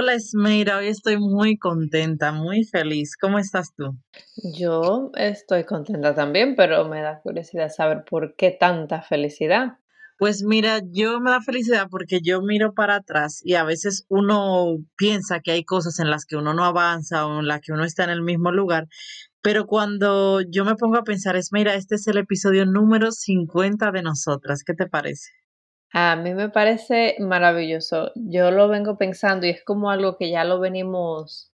Hola Esmeira, hoy estoy muy contenta, muy feliz. ¿Cómo estás tú? Yo estoy contenta también, pero me da curiosidad saber por qué tanta felicidad. Pues mira, yo me da felicidad porque yo miro para atrás y a veces uno piensa que hay cosas en las que uno no avanza o en las que uno está en el mismo lugar, pero cuando yo me pongo a pensar es, mira, este es el episodio número 50 de nosotras, ¿qué te parece? A mí me parece maravilloso. Yo lo vengo pensando y es como algo que ya lo venimos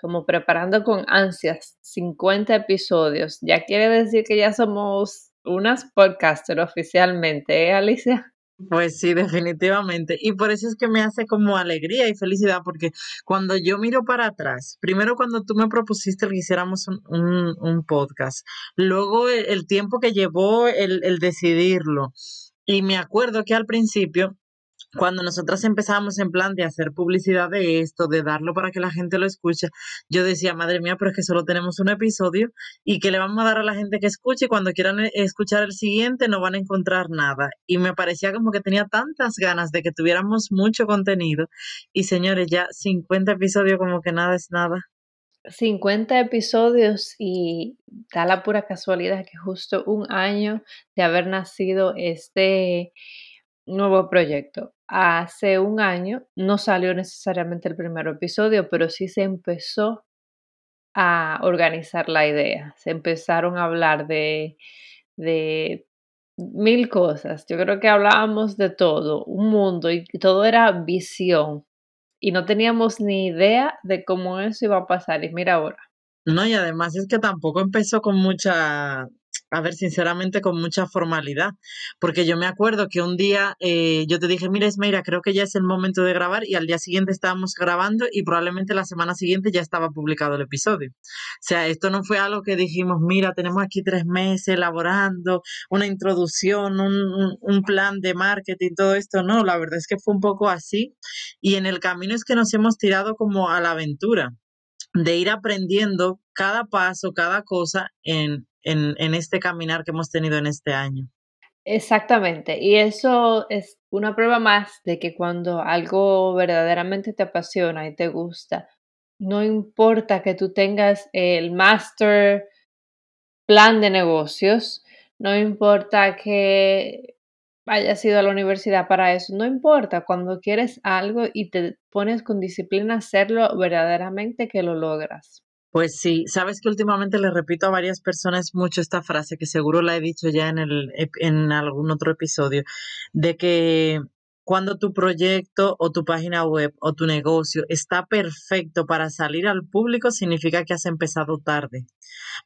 como preparando con ansias. 50 episodios. Ya quiere decir que ya somos unas podcaster oficialmente, ¿eh, Alicia? Pues sí, definitivamente. Y por eso es que me hace como alegría y felicidad, porque cuando yo miro para atrás, primero cuando tú me propusiste que hiciéramos un, un, podcast, luego el, tiempo que llevó el, el decidirlo, y me acuerdo que al principio cuando nosotras empezamos en plan de hacer publicidad de esto, de darlo para que la gente lo escuche, yo decía, madre mía, pero es que solo tenemos un episodio y que le vamos a dar a la gente que escuche y cuando quieran eh, escuchar el siguiente no van a encontrar nada. Y me parecía como que tenía tantas ganas de que tuviéramos mucho contenido y señores, ya 50 episodios como que nada es nada. 50 episodios y da la pura casualidad que justo un año de haber nacido este nuevo proyecto. Hace un año no salió necesariamente el primer episodio, pero sí se empezó a organizar la idea. Se empezaron a hablar de, de mil cosas. Yo creo que hablábamos de todo, un mundo, y todo era visión. Y no teníamos ni idea de cómo eso iba a pasar. Y mira ahora. No, y además es que tampoco empezó con mucha a ver, sinceramente, con mucha formalidad, porque yo me acuerdo que un día eh, yo te dije, mira, Esmeira, creo que ya es el momento de grabar y al día siguiente estábamos grabando y probablemente la semana siguiente ya estaba publicado el episodio. O sea, esto no fue algo que dijimos, mira, tenemos aquí tres meses elaborando una introducción, un, un plan de marketing, todo esto, no, la verdad es que fue un poco así y en el camino es que nos hemos tirado como a la aventura de ir aprendiendo cada paso, cada cosa en, en, este caminar que hemos tenido en este año. Exactamente, y eso es una prueba más de que cuando algo verdaderamente te apasiona y te gusta, no importa que tú tengas el master plan de negocios, no importa que hayas ido a la universidad para eso, no importa, cuando quieres algo y te pones con disciplina a hacerlo, verdaderamente que lo logras. Pues sí, sabes que últimamente le repito a varias personas mucho esta frase, que seguro la he dicho ya en, el, en algún otro episodio, de que cuando tu proyecto o tu página web o tu negocio está perfecto para salir al público, significa que has empezado tarde.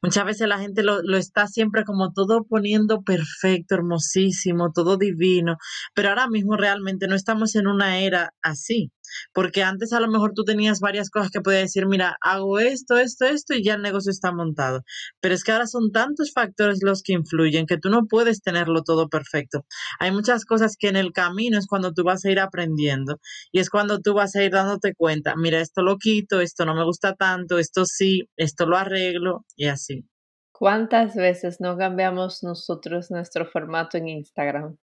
Muchas veces la gente lo, lo, está siempre como todo poniendo perfecto, hermosísimo, todo divino, pero ahora mismo realmente no estamos en una era así. Porque antes a lo mejor tú tenías varias cosas que podías decir, mira, hago esto, esto, esto y ya el negocio está montado. Pero es que ahora son tantos factores los que influyen que tú no puedes tenerlo todo perfecto. Hay muchas cosas que en el camino es cuando tú vas a ir aprendiendo y es cuando tú vas a ir dándote cuenta, mira, esto lo quito, esto no me gusta tanto, esto sí, esto lo arreglo y así. ¿Cuántas veces no cambiamos nosotros nuestro formato en Instagram?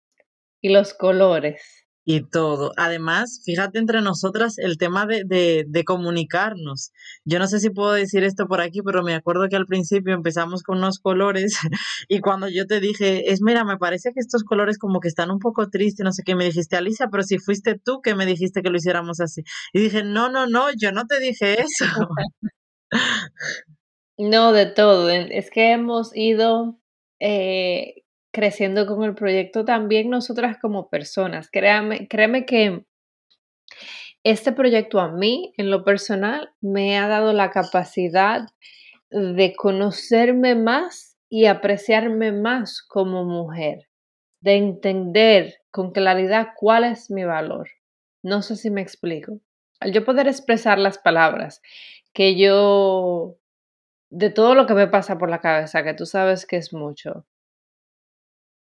Y los colores y todo. Además, fíjate entre nosotras el tema de, de, comunicarnos. Yo no sé si puedo decir esto por aquí, pero me acuerdo que al principio empezamos con unos colores y cuando yo te dije, es mira, me parece que estos colores como que están un poco tristes, no sé qué, me dijiste, Alicia, pero si fuiste tú que me dijiste que lo hiciéramos así. Y dije, no, no, no, yo no te dije eso. No, de todo. Es que hemos ido eh, creciendo con el proyecto también nosotras como personas. Créame, créeme que este proyecto a mí, en lo personal, me ha dado la capacidad de conocerme más y apreciarme más como mujer, de entender con claridad cuál es mi valor. No sé si me explico. Al yo poder expresar las palabras que yo de todo lo que me pasa por la cabeza, que tú sabes que es mucho,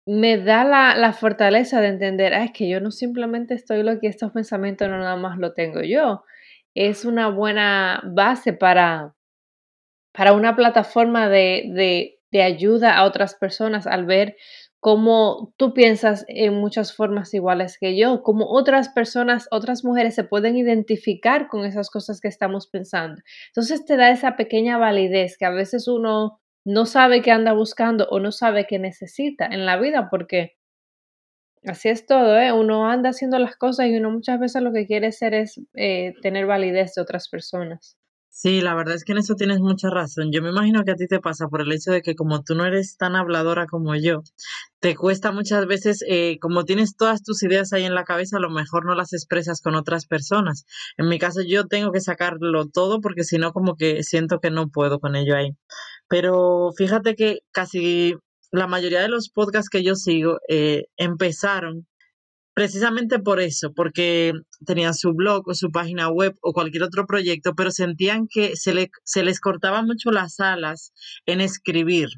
me da la, la fortaleza de entender, ah, es que yo no simplemente estoy lo que estos pensamientos no nada más lo tengo yo. Es una buena base para, para una plataforma de, de, de ayuda a otras personas al ver cómo tú piensas en muchas formas iguales que yo, cómo otras personas, otras mujeres se pueden identificar con esas cosas que estamos pensando. Entonces te da esa pequeña validez que a veces uno no sabe qué anda buscando o no sabe qué necesita en la vida porque así es todo, ¿eh? Uno anda haciendo las cosas y uno muchas veces lo que quiere hacer es eh, tener validez de otras personas. Sí, la verdad es que en eso tienes mucha razón. Yo me imagino que a ti te pasa por el hecho de que como tú no eres tan habladora como yo, te cuesta muchas veces, eh, como tienes todas tus ideas ahí en la cabeza, a lo mejor no las expresas con otras personas. En mi caso yo tengo que sacarlo todo porque si no como que siento que no puedo con ello ahí. Pero fíjate que casi la mayoría de los podcasts que yo sigo eh, empezaron precisamente por eso, porque tenían su blog o su página web o cualquier otro proyecto, pero sentían que se, le, se les cortaba mucho las alas en escribir.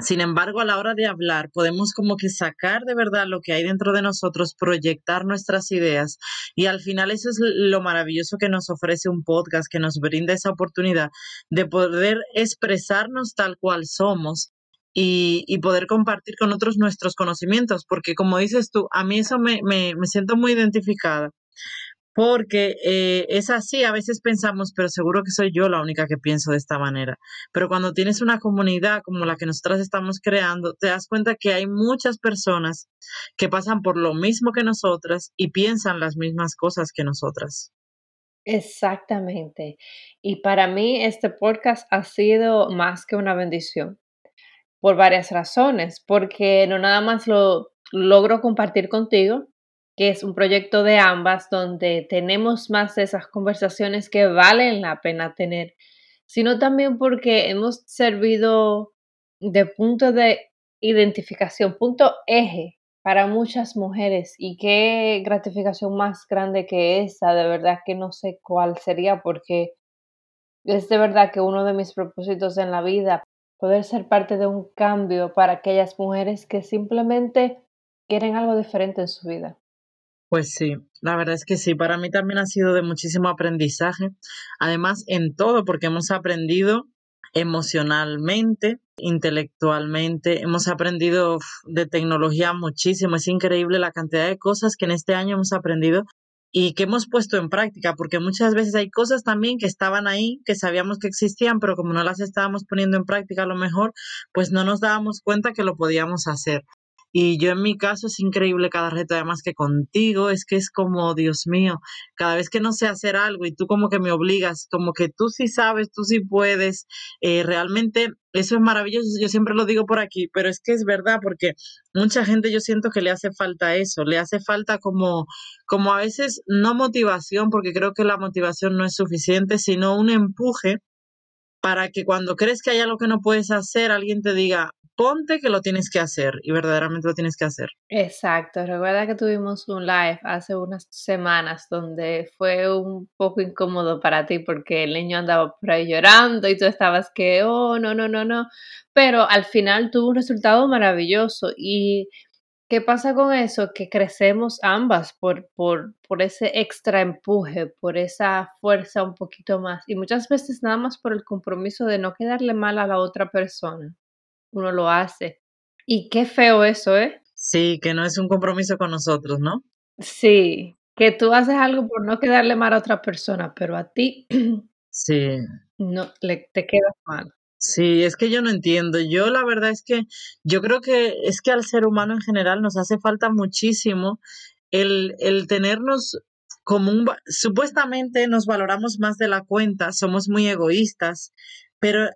Sin embargo, a la hora de hablar, podemos como que sacar de verdad lo que hay dentro de nosotros, proyectar nuestras ideas y al final eso es lo maravilloso que nos ofrece un podcast, que nos brinda esa oportunidad de poder expresarnos tal cual somos y, poder compartir con otros nuestros conocimientos, porque como dices tú, a mí eso me, me, siento muy identificada, porque eh, es así, a veces pensamos, pero seguro que soy yo la única que pienso de esta manera, pero cuando tienes una comunidad como la que nosotras estamos creando, te das cuenta que hay muchas personas que pasan por lo mismo que nosotras y piensan las mismas cosas que nosotras. Exactamente. Y para mí este podcast ha sido más que una bendición por varias razones, porque no nada más lo logro compartir contigo, que es un proyecto de ambas donde tenemos más de esas conversaciones que valen la pena tener, sino también porque hemos servido de punto de identificación, punto eje para muchas mujeres y qué gratificación más grande que esa, de verdad que no sé cuál sería porque es de verdad que uno de mis propósitos en la vida poder ser parte de un cambio para aquellas mujeres que simplemente quieren algo diferente en su vida. Pues sí, la verdad es que sí, para mí también ha sido de muchísimo aprendizaje, además en todo, porque hemos aprendido emocionalmente, intelectualmente, hemos aprendido de tecnología muchísimo, es increíble la cantidad de cosas que en este año hemos aprendido y que hemos puesto en práctica, porque muchas veces hay cosas también que estaban ahí, que sabíamos que existían, pero como no las estábamos poniendo en práctica a lo mejor, pues no nos dábamos cuenta que lo podíamos hacer. Y yo en mi caso es increíble cada reto, además que contigo es que es como, Dios mío, cada vez que no sé hacer algo y tú como que me obligas, como que tú sí sabes, tú sí puedes, eh, realmente eso es maravilloso, yo siempre lo digo por aquí, pero es que es verdad porque mucha gente yo siento que le hace falta eso, le hace falta como, como a veces no motivación, porque creo que la motivación no es suficiente, sino un empuje para que cuando crees que hay algo que no puedes hacer, alguien te diga, ponte que lo tienes que hacer y verdaderamente lo tienes que hacer. Exacto, recuerda que tuvimos un live hace unas semanas donde fue un poco incómodo para ti porque el niño andaba por ahí llorando y tú estabas que, oh, no, no, no, no, pero al final tuvo un resultado maravilloso y ¿qué pasa con eso? Que crecemos ambas por, por, por ese extra empuje, por esa fuerza un poquito más y muchas veces nada más por el compromiso de no quedarle mal a la otra persona uno lo hace. Y qué feo eso, ¿eh? Sí, que no es un compromiso con nosotros, ¿no? Sí, que tú haces algo por no quedarle mal a otra persona, pero a ti sí. no le, te quedas mal. Sí, es que yo no entiendo. Yo la verdad es que yo creo que es que al ser humano en general nos hace falta muchísimo el, el tenernos como un... Supuestamente nos valoramos más de la cuenta, somos muy egoístas, pero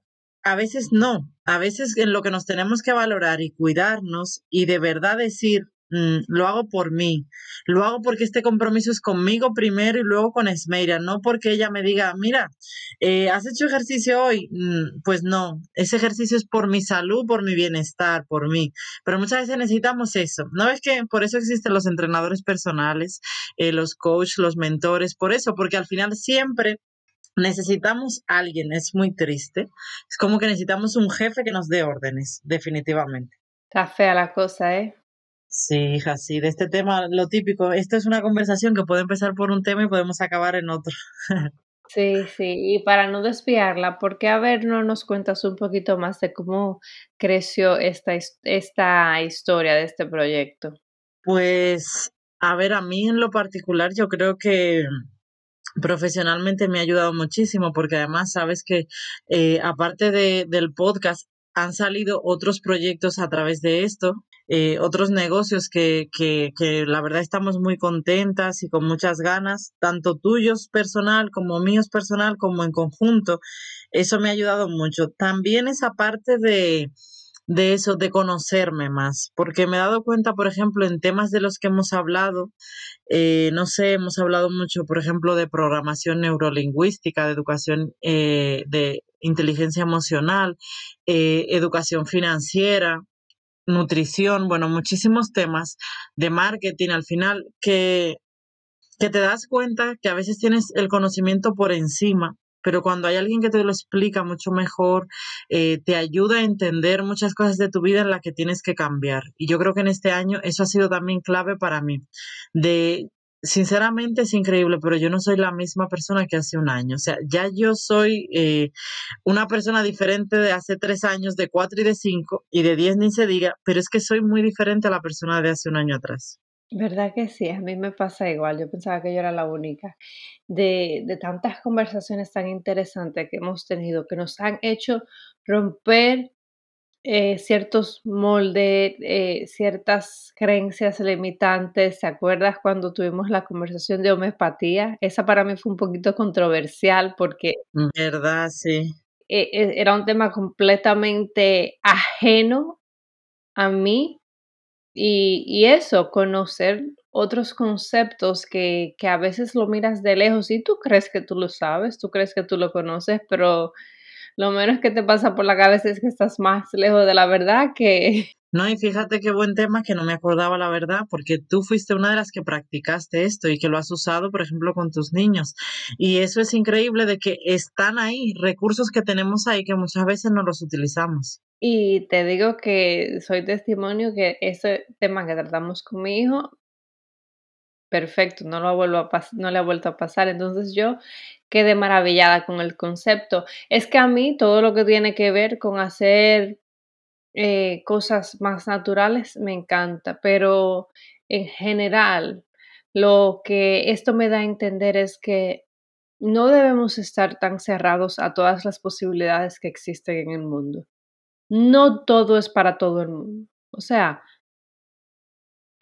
a veces no, a veces en lo que nos tenemos que valorar y cuidarnos y de verdad decir, mm, lo hago por mí, lo hago porque este compromiso es conmigo primero y luego con Esmeira, no porque ella me diga, mira, eh, ¿has hecho ejercicio hoy? Mm, pues no, ese ejercicio es por mi salud, por mi bienestar, por mí, pero muchas veces necesitamos eso, ¿no ves que por eso existen los entrenadores personales, eh, los coaches, los mentores, por eso, porque al final siempre necesitamos alguien, es muy triste. Es como que necesitamos un jefe que nos dé órdenes, definitivamente. Está fea la cosa, ¿eh? Sí, hija, sí, de este tema, lo típico, esto es una conversación que puede empezar por un tema y podemos acabar en otro. Sí, sí, y para no desviarla, ¿por qué a ver no nos cuentas un poquito más de cómo creció esta, esta historia de este proyecto? Pues, a ver, a mí en lo particular yo creo que profesionalmente me ha ayudado muchísimo porque además sabes que eh, aparte de, del podcast han salido otros proyectos a través de esto, eh, otros negocios que, que, que la verdad estamos muy contentas y con muchas ganas, tanto tuyos personal como míos personal como en conjunto. Eso me ha ayudado mucho. También esa parte de, de eso, de conocerme más, porque me he dado cuenta, por ejemplo, en temas de los que hemos hablado, eh, no sé, hemos hablado mucho, por ejemplo, de programación neurolingüística, de educación eh, de inteligencia emocional, educación financiera, nutrición, bueno, muchísimos temas de marketing al final que, que te das cuenta que a veces tienes el conocimiento por encima pero cuando hay alguien que te lo explica mucho mejor, eh, te ayuda a entender muchas cosas de tu vida en las que tienes que cambiar. Y yo creo que en este año eso ha sido también clave para mí. De, sinceramente es increíble, pero yo no soy la misma persona que hace un año. O sea, ya yo soy eh, una persona diferente de hace tres años, de cuatro y de cinco, y de diez ni se diga, pero es que soy muy diferente a la persona de hace un año atrás. ¿Verdad que sí? A mí me pasa igual. Yo pensaba que yo era la única. De, de tantas conversaciones tan interesantes que hemos tenido, que nos han hecho romper eh, ciertos moldes, eh, ciertas creencias limitantes. ¿Te acuerdas cuando tuvimos la conversación de homeopatía? Esa para mí fue un poquito controversial porque ¿Verdad? Sí. e- e- era un tema completamente ajeno a mí y, y eso, conocer otros conceptos que, que a veces lo miras de lejos y tú crees que tú lo sabes, tú crees que tú lo conoces, pero lo menos que te pasa por la cabeza es que estás más lejos de la verdad que... No, y fíjate qué buen tema que no me acordaba la verdad, porque tú fuiste una de las que practicaste esto y que lo has usado, por ejemplo, con tus niños. Y eso es increíble de que están ahí, recursos que tenemos ahí que muchas veces no los utilizamos. Y te digo que soy testimonio que ese tema que tratamos con mi hijo, perfecto, no, lo vuelvo a no le ha vuelto a pasar. Entonces yo quedé maravillada con el concepto. Es que a mí todo lo que tiene que ver con hacer eh, cosas más naturales me encanta, pero en general lo que esto me da a entender es que no debemos estar tan cerrados a todas las posibilidades que existen en el mundo. No todo es para todo el mundo. O sea,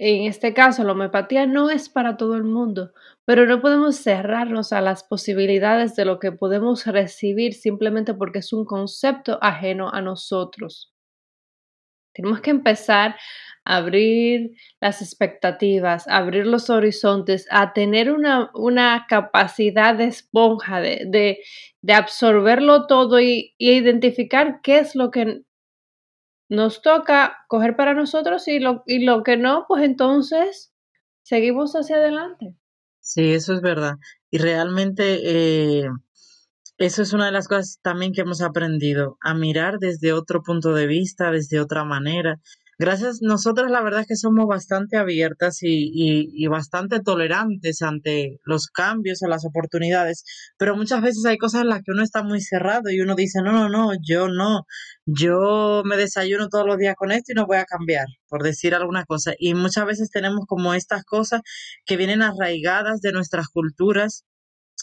en este caso, la homeopatía no es para todo el mundo, pero no podemos cerrarnos a las posibilidades de lo que podemos recibir simplemente porque es un concepto ajeno a nosotros. Tenemos que empezar a abrir las expectativas, a abrir los horizontes, a tener una, una capacidad de esponja, de, de, de absorberlo todo y, y identificar qué es lo que nos toca coger para nosotros y lo, y lo que no, pues entonces seguimos hacia adelante. Sí, eso es verdad. Y realmente eh, eso es una de las cosas también que hemos aprendido, a mirar desde otro punto de vista, desde otra manera. Gracias, nosotras la verdad es que somos bastante abiertas y, y, y bastante tolerantes ante los cambios o las oportunidades, pero muchas veces hay cosas en las que uno está muy cerrado y uno dice, no, no, no, yo no, yo me desayuno todos los días con esto y no voy a cambiar, por decir alguna cosa. Y muchas veces tenemos como estas cosas que vienen arraigadas de nuestras culturas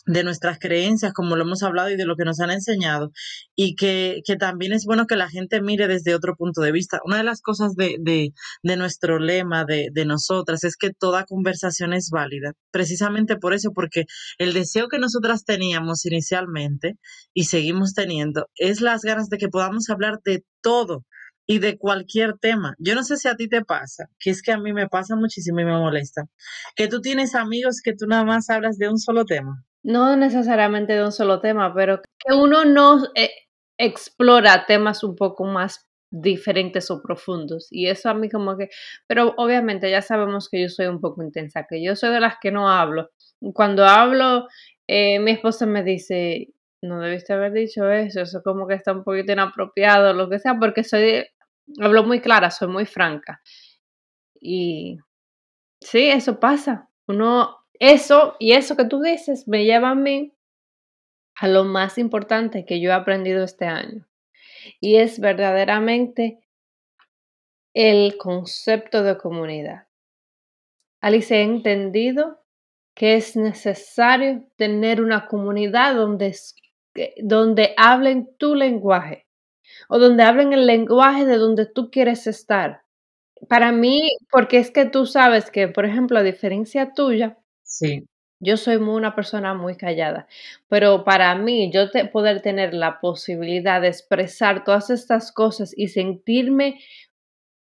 de nuestras creencias, como lo hemos hablado, y de lo que nos han enseñado, y que, que también es bueno que la gente mire desde otro punto de vista. Una de las cosas de, de, de nuestro lema, de, de nosotras, es que toda conversación es válida, precisamente por eso, porque el deseo que nosotras teníamos inicialmente y seguimos teniendo es las ganas de que podamos hablar de todo y de cualquier tema. Yo no sé si a ti te pasa, que es que a mí me pasa muchísimo y me molesta, que tú tienes amigos que tú nada más hablas de un solo tema. No necesariamente de un solo tema, pero que uno no eh, explora temas un poco más diferentes o profundos. Y eso a mí como que, pero obviamente ya sabemos que yo soy un poco intensa, que yo soy de las que no hablo. Cuando hablo, eh, mi esposa me dice, no debiste haber dicho eso, eso como que está un poquito inapropiado, lo que sea, porque soy, hablo muy clara, soy muy franca. Y sí, eso pasa. Uno, eso y eso que tú dices me lleva a mí a lo más importante que yo he aprendido este año. Y es verdaderamente el concepto de comunidad. Alice, he entendido que es necesario tener una comunidad donde, donde hablen tu lenguaje o donde hablen el lenguaje de donde tú quieres estar. Para mí, porque es que tú sabes que, por ejemplo, a diferencia tuya, sí. yo soy una persona muy callada, pero para mí, yo poder tener la posibilidad de expresar todas estas cosas y sentirme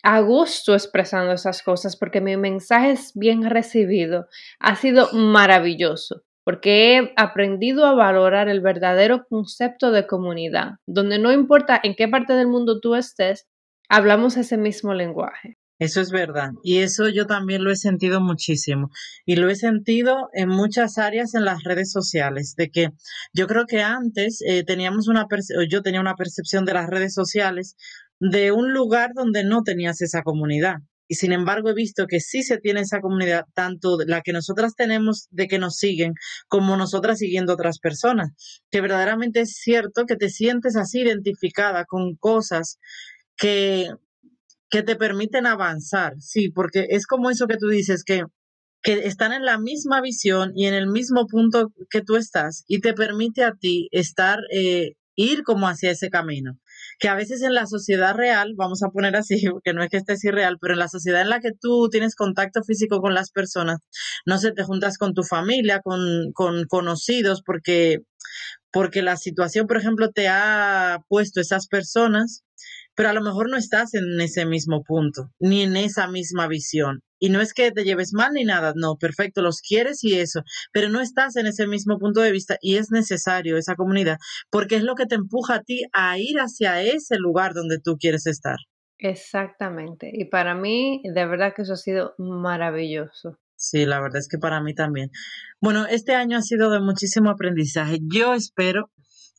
a gusto expresando esas cosas porque mi mensaje es bien recibido. Ha sido maravilloso porque he aprendido a valorar el verdadero concepto de comunidad, donde no importa en qué parte del mundo tú estés, hablamos ese mismo lenguaje. Eso es verdad. Y eso yo también lo he sentido muchísimo. Y lo he sentido en muchas áreas en las redes sociales, de que yo creo que antes eh, teníamos una, yo tenía una percepción de las redes sociales de un lugar donde no tenías esa comunidad. Y sin embargo he visto que sí se tiene esa comunidad, tanto la que nosotras tenemos de que nos siguen, como nosotras siguiendo otras personas. Que verdaderamente es cierto que te sientes así identificada con cosas que, que te permiten avanzar. Sí, porque es como eso que tú dices, que, que están en la misma visión y en el mismo punto que tú estás y te permite a ti estar, eh, ir como hacia ese camino que a veces en la sociedad real, vamos a poner así, que no es que estés irreal, pero en la sociedad en la que tú tienes contacto físico con las personas, no sé, te juntas con tu familia, con, con conocidos, porque, porque la situación, por ejemplo, te ha puesto esas personas pero a lo mejor no estás en ese mismo punto, ni en esa misma visión. Y no es que te lleves mal ni nada, no, perfecto, los quieres y eso, pero no estás en ese mismo punto de vista y es necesario esa comunidad, porque es lo que te empuja a ti a ir hacia ese lugar donde tú quieres estar. Exactamente. Y para mí, de verdad que eso ha sido maravilloso. Sí, la verdad es que para mí también. Bueno, este año ha sido de muchísimo aprendizaje. Yo espero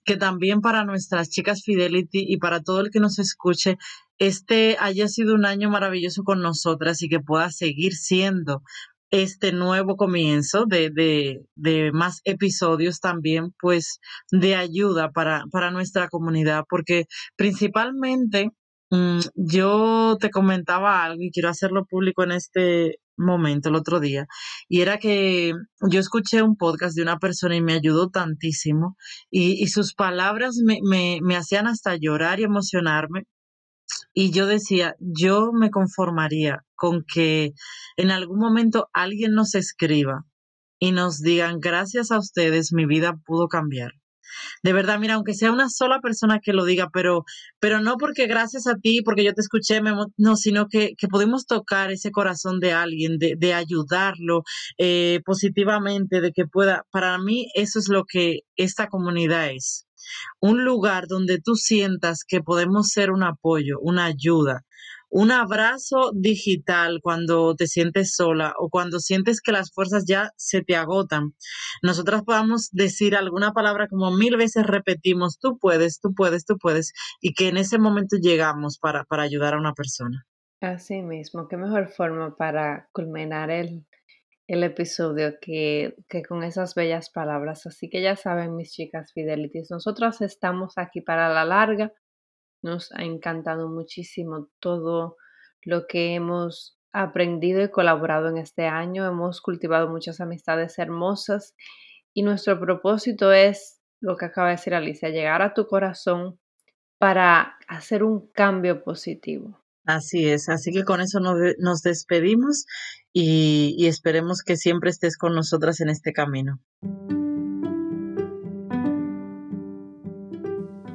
que también para nuestras chicas Fidelity y para todo el que nos escuche, este haya sido un año maravilloso con nosotras y que pueda seguir siendo este nuevo comienzo de, de, de, más episodios también, pues de ayuda para, para nuestra comunidad, porque principalmente mm, yo te comentaba algo y quiero hacerlo público en este momento el otro día y era que yo escuché un podcast de una persona y me ayudó tantísimo y, sus palabras me, me, me hacían hasta llorar y emocionarme y yo decía, yo me conformaría con que en algún momento alguien nos escriba y nos digan, gracias a ustedes mi vida pudo cambiar. De verdad, mira, aunque sea una sola persona que lo diga, pero, pero no porque gracias a ti, porque yo te escuché, no, sino que, que podemos tocar ese corazón de alguien, de, de ayudarlo eh, positivamente, de que pueda, para mí eso es lo que esta comunidad es. Un lugar donde tú sientas que podemos ser un apoyo, una ayuda, un abrazo digital cuando te sientes sola o cuando sientes que las fuerzas ya se te agotan. Nosotras podamos decir alguna palabra como mil veces repetimos, tú puedes, tú puedes, tú puedes, y que en ese momento llegamos para, para ayudar a una persona. Así mismo, qué mejor forma para culminar el, el episodio que, que, con esas bellas palabras. Así que ya saben, mis chicas Fidelities, nosotras estamos aquí para la larga nos ha encantado muchísimo todo lo que hemos aprendido y colaborado en este año. Hemos cultivado muchas amistades hermosas y nuestro propósito es lo que acaba de decir Alicia, llegar a tu corazón para hacer un cambio positivo. Así es, así que con eso nos, despedimos y, y esperemos que siempre estés con nosotras en este camino.